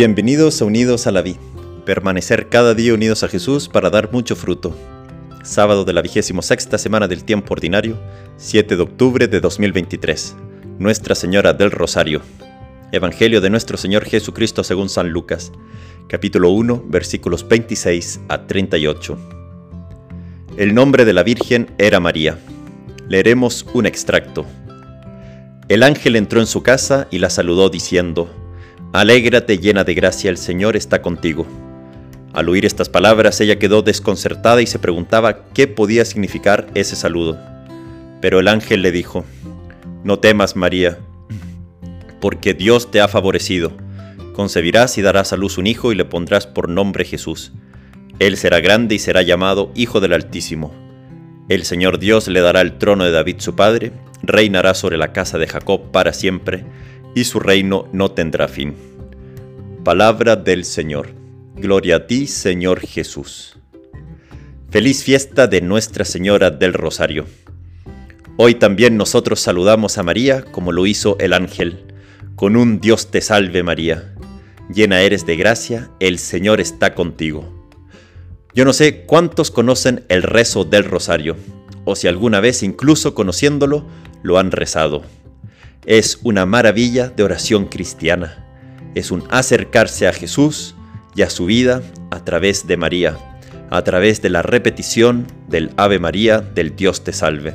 Bienvenidos a Unidos a la Vid. Permanecer cada día unidos a Jesús para dar mucho fruto. Sábado de la vigésimo sexta semana del tiempo ordinario, 7 de octubre de 2023. Nuestra Señora del Rosario. Evangelio de nuestro Señor Jesucristo según San Lucas, capítulo 1, versículos 26 a 38. El nombre de la Virgen era María. Leeremos un extracto. El ángel entró en su casa y la saludó diciendo, Alégrate llena de gracia, el Señor está contigo. Al oír estas palabras ella quedó desconcertada y se preguntaba qué podía significar ese saludo. Pero el ángel le dijo, No temas, María, porque Dios te ha favorecido. Concebirás y darás a luz un hijo y le pondrás por nombre Jesús. Él será grande y será llamado Hijo del Altísimo. El Señor Dios le dará el trono de David su padre, reinará sobre la casa de Jacob para siempre, y su reino no tendrá fin. Palabra del Señor. Gloria a ti, Señor Jesús. Feliz fiesta de Nuestra Señora del Rosario. Hoy también nosotros saludamos a María como lo hizo el ángel, con un Dios te salve María. Llena eres de gracia, el Señor está contigo. Yo no sé cuántos conocen el rezo del rosario, o si alguna vez incluso conociéndolo, lo han rezado. Es una maravilla de oración cristiana. Es un acercarse a Jesús y a su vida a través de María, a través de la repetición del Ave María del Dios te salve.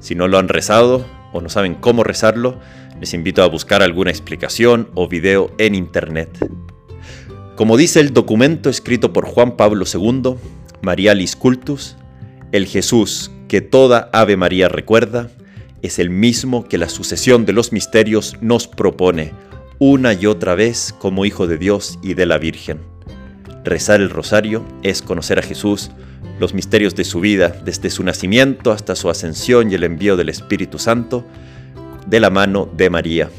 Si no lo han rezado o no saben cómo rezarlo, les invito a buscar alguna explicación o video en internet. Como dice el documento escrito por Juan Pablo II, Marialis Cultus, el Jesús que toda Ave María recuerda es el mismo que la sucesión de los misterios nos propone una y otra vez como Hijo de Dios y de la Virgen. Rezar el rosario es conocer a Jesús, los misterios de su vida, desde su nacimiento hasta su ascensión y el envío del Espíritu Santo, de la mano de María.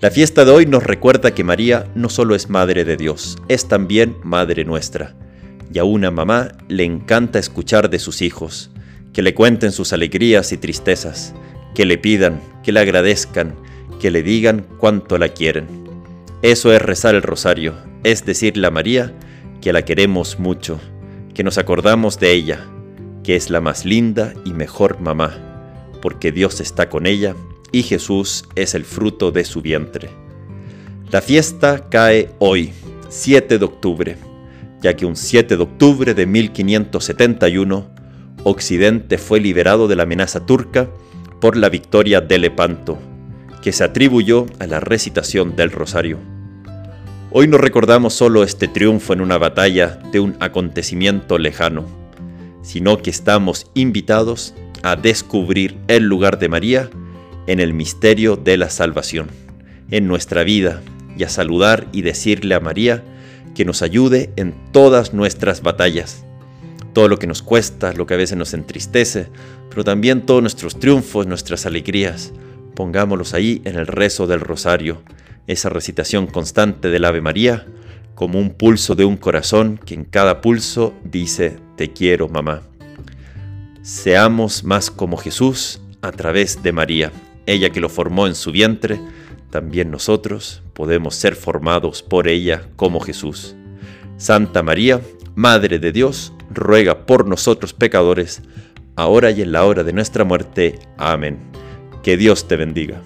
La fiesta de hoy nos recuerda que María no solo es Madre de Dios, es también Madre nuestra. Y a una mamá le encanta escuchar de sus hijos, que le cuenten sus alegrías y tristezas, que le pidan, que le agradezcan, que le digan cuánto la quieren. Eso es rezar el rosario, es decirle a María que la queremos mucho, que nos acordamos de ella, que es la más linda y mejor mamá, porque Dios está con ella y Jesús es el fruto de su vientre. La fiesta cae hoy, 7 de octubre, ya que un 7 de octubre de 1571 Occidente fue liberado de la amenaza turca por la victoria de Lepanto, que se atribuyó a la recitación del rosario. Hoy no recordamos solo este triunfo en una batalla de un acontecimiento lejano, sino que estamos invitados a descubrir el lugar de María en el misterio de la salvación, en nuestra vida, y a saludar y decirle a María que nos ayude en todas nuestras batallas todo lo que nos cuesta, lo que a veces nos entristece, pero también todos nuestros triunfos, nuestras alegrías. Pongámoslos ahí en el rezo del rosario, esa recitación constante del Ave María, como un pulso de un corazón que en cada pulso dice, te quiero mamá. Seamos más como Jesús a través de María, ella que lo formó en su vientre, también nosotros podemos ser formados por ella como Jesús. Santa María, Madre de Dios, ruega por nosotros pecadores, ahora y en la hora de nuestra muerte. Amén. Que Dios te bendiga.